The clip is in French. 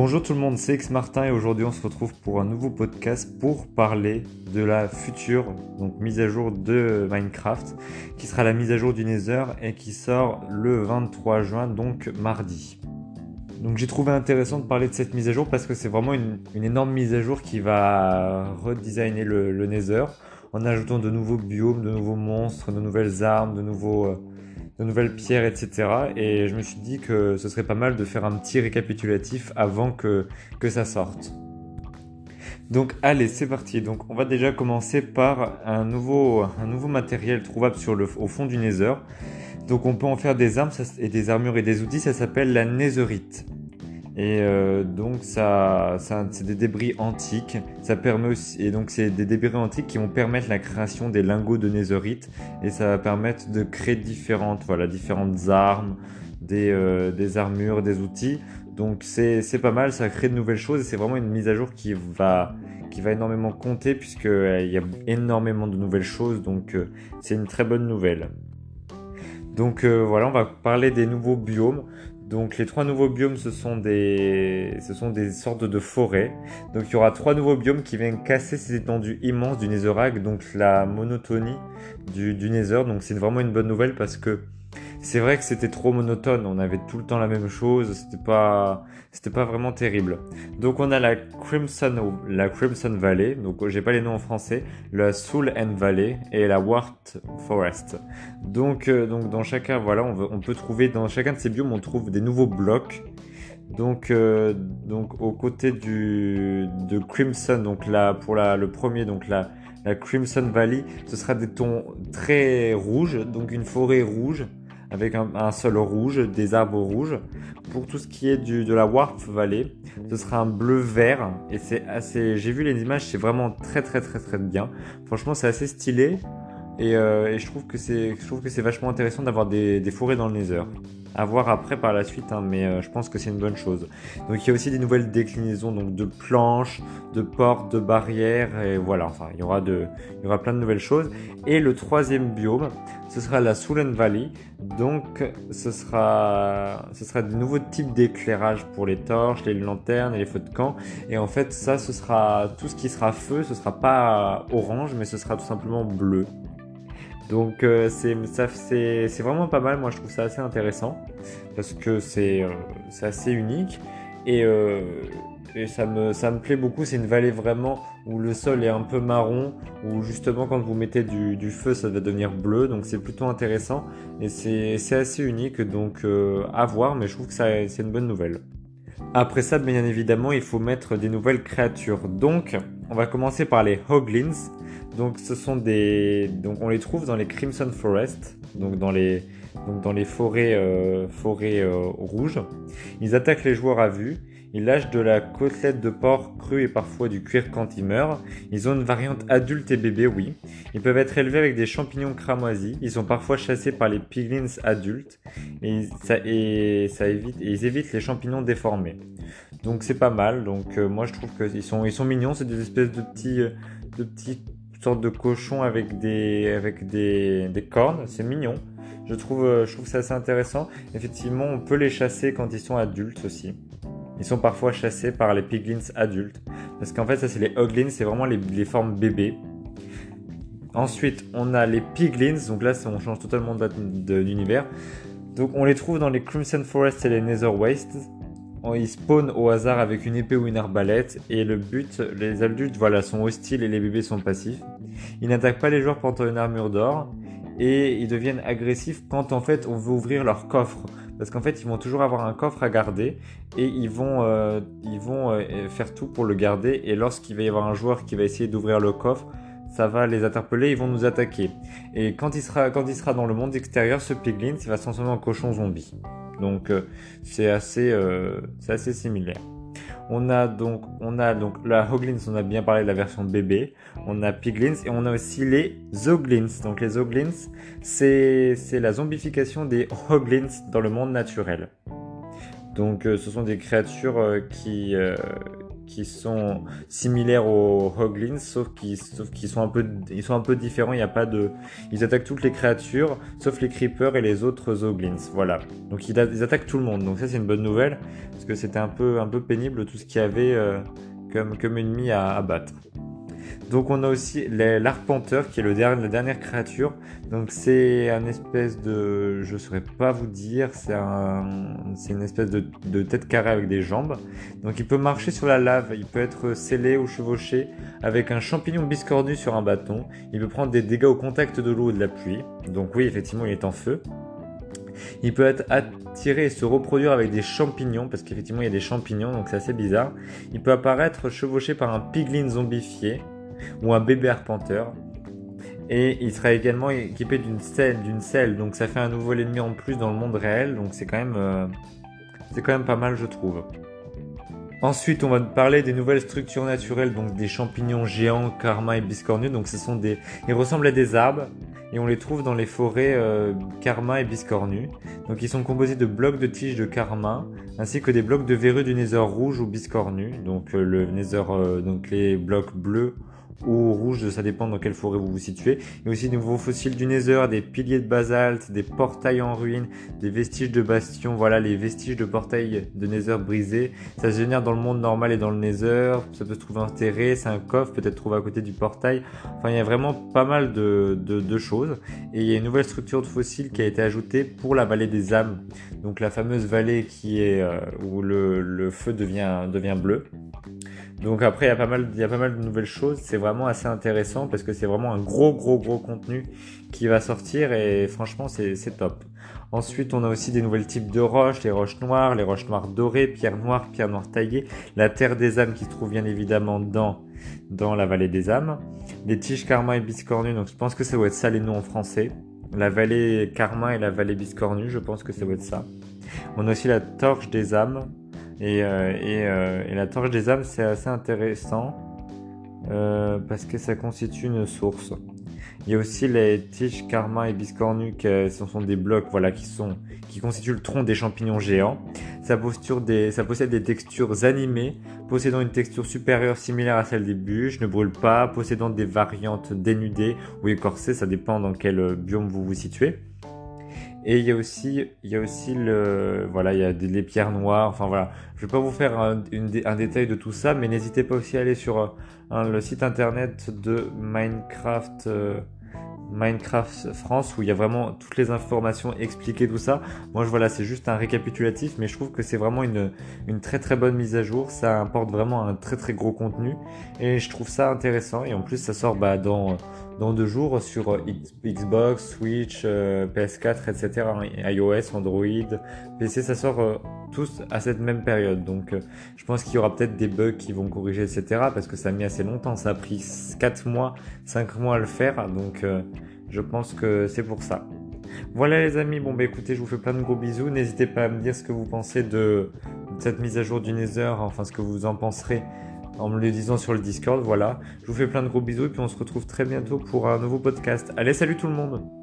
Bonjour tout le monde, c'est X Martin et aujourd'hui on se retrouve pour un nouveau podcast pour parler de la future mise à jour de Minecraft qui sera la mise à jour du Nether et qui sort le 23 juin donc mardi. Donc j'ai trouvé intéressant de parler de cette mise à jour parce que c'est vraiment une, énorme mise à jour qui va redesigner le, le, Nether en ajoutant de nouveaux biomes, de nouveaux monstres, de nouvelles armes, de nouveaux euh, de nouvelles pierres, etc. Et je me suis dit que ce serait pas mal de faire un petit récapitulatif avant que, que ça sorte. Donc allez, c'est parti. Donc on va déjà commencer par un nouveau, un nouveau matériel trouvable sur le, au fond du Nether. Donc on peut en faire des armes et des armures et des outils, ça s'appelle la Netherite. Et euh, donc ça, c'est des débris antiques. Ça permet aussi, et donc c'est des débris antiques qui vont permettre la création des lingots de netherite et ça va permettre de créer différentes, voilà, différentes armes, des, euh, armures, des outils. Donc c'est pas mal, ça crée de nouvelles choses et c'est vraiment une mise à jour qui va qui va énormément compter puisqu'il euh, y a énormément de nouvelles choses. Donc c'est une très bonne nouvelle. Donc voilà, on va parler des nouveaux biomes. Donc les trois nouveaux biomes, ce sont des, ce sont des sortes de forêts. Donc il y aura trois nouveaux biomes qui viennent casser ces étendues immenses du Netherrack, donc la monotonie du, du Nether. Donc c'est vraiment une bonne nouvelle parce que c'est vrai que c'était trop monotone, on avait tout le temps la même chose, c'était pas, c'était pas vraiment terrible. Donc on a la Crimson, la Crimson Valley, donc j'ai pas les noms en français, la Soul End Valley et la Wart Forest. Donc, euh, donc dans chacun, voilà, on, peut trouver dans chacun de ces biomes, on trouve des nouveaux blocs. Donc, euh, donc aux côtés du de Crimson, donc là pour la, le premier, donc la Crimson Valley, ce sera des tons très rouges, donc une forêt rouge avec un, sol rouge, des arbres rouges. Pour tout ce qui est du, de la Warp Valley, ce sera un bleu vert et c'est assez. J'ai vu les images, c'est vraiment très très très très bien. Franchement, c'est assez stylé et, euh, et je trouve que c'est je trouve que c'est vachement intéressant d'avoir des, des forêts dans le Nether. À voir après par la suite, hein, mais euh, je pense que c'est une bonne chose. Donc il y a aussi des nouvelles déclinaisons donc de planches, de portes, de barrières, et voilà, enfin il y aura, de, il y aura plein de nouvelles choses. Et le troisième biome, ce sera la Soulen Valley. Donc ce sera, ce sera de nouveaux types d'éclairage pour les torches, les lanternes et les feux de camp. Et en fait ça, ce sera tout ce qui sera feu, ce sera pas orange, mais ce sera tout simplement bleu. Donc euh, c'est vraiment pas mal, moi je trouve ça assez intéressant parce que c'est euh, assez unique et, euh, et ça, me, ça me plaît beaucoup, c'est une vallée vraiment où le sol est un peu marron, où justement quand vous mettez du, du feu ça va devenir bleu, donc c'est plutôt intéressant et c'est assez unique. Donc euh, à voir mais je trouve que c'est une bonne nouvelle. Après ça, bien évidemment, il faut mettre des nouvelles créatures. Donc, on va commencer par les Hoglins. Donc ce sont des donc on les trouve dans les Crimson Forest, donc dans les dans les forêts euh, forêts euh, rouges. Ils attaquent les joueurs à vue. Ils lâchent de la côtelette de porc cru et parfois du cuir quand ils meurent. Ils ont une variante adulte et bébé, oui. Ils peuvent être élevés avec des champignons cramoisis. Ils sont parfois chassés par les piglins adultes et ça, évite, ils évitent les champignons déformés. Donc c'est pas mal. Donc euh, moi je trouve qu'ils sont, mignons. C'est des espèces de petits, de petits sorte de cochon avec des, avec des, des cornes. C'est mignon. Euh, je trouve ça assez intéressant. Effectivement, on peut les chasser quand ils sont adultes aussi. Ils sont parfois chassés par les piglins adultes. Parce qu'en fait, ça, c'est les hoglins, c'est vraiment les, formes bébés. Ensuite, on a les piglins. Donc là, on change totalement d'univers. Donc, on les trouve dans les Crimson Forest et les Nether Wastes ils spawnent au hasard avec une épée ou une arbalète et le but, les adultes voilà, sont hostiles et les bébés sont passifs. Ils n'attaquent pas les joueurs portant une armure d'or et ils deviennent agressifs quand en fait on veut ouvrir leur coffre parce qu'en fait ils vont toujours avoir un coffre à garder et ils vont, euh, euh, faire tout pour le garder et lorsqu'il va y avoir un joueur qui va essayer d'ouvrir le coffre ça va les interpeller, ils vont nous attaquer. Et quand il sera, dans le monde extérieur, ce piglin, il va transformer en cochon zombie. Donc euh, c'est assez similaire. On a donc, on a donc la Hoglins, on a bien parlé de la version bébé. On a Piglins et on a aussi les Zoglins. Donc les Zoglins, c'est la zombification des Hoglins dans le monde naturel. Donc euh, ce sont des créatures qui, qui sont similaires aux Hoglins, sauf qu'ils sont un peu sont un peu différents. Il y a pas de ils attaquent toutes les créatures, sauf les creepers et les autres Hoglins. Voilà. Donc ils, attaquent tout le monde. Donc ça c'est une bonne nouvelle parce que c'était un peu un peu pénible tout ce qu'il y avait euh, comme comme ennemi à abattre. Donc on a aussi l'arpenteur qui est le dernier, la dernière créature. Donc c'est un espèce de, je saurais pas vous dire, c'est un, c'est une espèce de, tête carrée avec des jambes. Donc il peut marcher sur la lave, il peut être scellé ou chevauché avec un champignon biscornu sur un bâton. Il peut prendre des dégâts au contact de l'eau et de la pluie. Donc oui, effectivement, il est en feu. Il peut être attiré et se reproduire avec des champignons, parce qu'effectivement il y a des champignons, donc c'est assez bizarre. Il peut apparaître chevauché par un piglin zombifié ou un bébé arpenteur. Et il sera également équipé d'une selle, d'une selle, donc ça fait un nouvel ennemi en plus dans le monde réel, donc c'est quand même, euh, c'est quand même pas mal je trouve. Ensuite, on va parler des nouvelles structures naturelles, donc des champignons géants, karma et biscornus. Donc, ce sont des, ils ressemblent à des arbres et on les trouve dans les forêts euh, karma et biscornus. Donc, ils sont composés de blocs de tiges de karma ainsi que des blocs de verrues du nether rouge ou biscornu. Donc, euh, le nether, donc les blocs bleus ou rouge, ça dépend dans quelle forêt vous vous situez. Il y a aussi de nouveaux fossiles du Nether, des piliers de basalte, des portails en ruine, des vestiges de bastions, voilà les vestiges de portails de Nether brisés. Ça se génère dans le monde normal et dans le Nether, ça peut se trouver enterré, c'est un coffre peut-être trouvé à côté du portail. Enfin, il y a vraiment pas mal de, choses. Et il y a une nouvelle structure de fossiles qui a été ajoutée pour la vallée des âmes. Donc la fameuse vallée qui est euh, où le, feu devient, devient bleu. Donc après, il y a pas mal, il y a pas mal de nouvelles choses. C'est assez intéressant parce que c'est vraiment un gros, gros, gros contenu qui va sortir et franchement, c'est top. Ensuite, on a aussi des nouvelles types de roches, les roches noires, les roches noires dorées, pierres noires, pierres noires taillées, la terre des âmes qui se trouve bien évidemment dans, dans la vallée des âmes, les tiges karma et biscornues, donc je pense que ça doit être ça les noms en français. La vallée karma et la vallée biscornue, je pense que ça doit être ça. On a aussi la torche des âmes, et, euh, euh, et, la torche des âmes, c'est assez intéressant euh, parce que ça constitue une source. Il y a aussi les tiges karma et biscornu, ce sont des blocs voilà, qui, sont, qui constituent le tronc des champignons géants. Ça, possède des textures animées, possédant une texture supérieure similaire à celle des bûches, ne brûle pas, possédant des variantes dénudées ou écorcées, ça dépend dans quel biome vous vous situez. Et il y a aussi, il y a aussi le, voilà, il y a les pierres noires. Enfin voilà, je vais pas vous faire un, un détail de tout ça, mais n'hésitez pas aussi à aller sur euh, le site internet de Minecraft. Euh, Minecraft France où il y a vraiment toutes les informations expliquées tout ça. Moi je voilà c'est juste un récapitulatif mais je trouve que c'est vraiment une, une très très bonne mise à jour. Ça apporte vraiment un très très gros contenu et je trouve ça intéressant et en plus ça sort bah, dans dans deux jours sur euh, Xbox, Switch, euh, PS4, etc. iOS, Android, PC, ça sort euh, tous à cette même période. Donc je pense qu'il y aura peut-être des bugs qui vont corriger, etc. Parce que ça a mis assez longtemps, ça a pris 4 mois, 5 mois à le faire. Donc je pense que c'est pour ça. Voilà les amis, bon bah écoutez, je vous fais plein de gros bisous. N'hésitez pas à me dire ce que vous pensez de cette mise à jour du Nether, enfin ce que vous en penserez en me le disant sur le Discord. Voilà. Je vous fais plein de gros bisous et puis on se retrouve très bientôt pour un nouveau podcast. Allez, salut tout le monde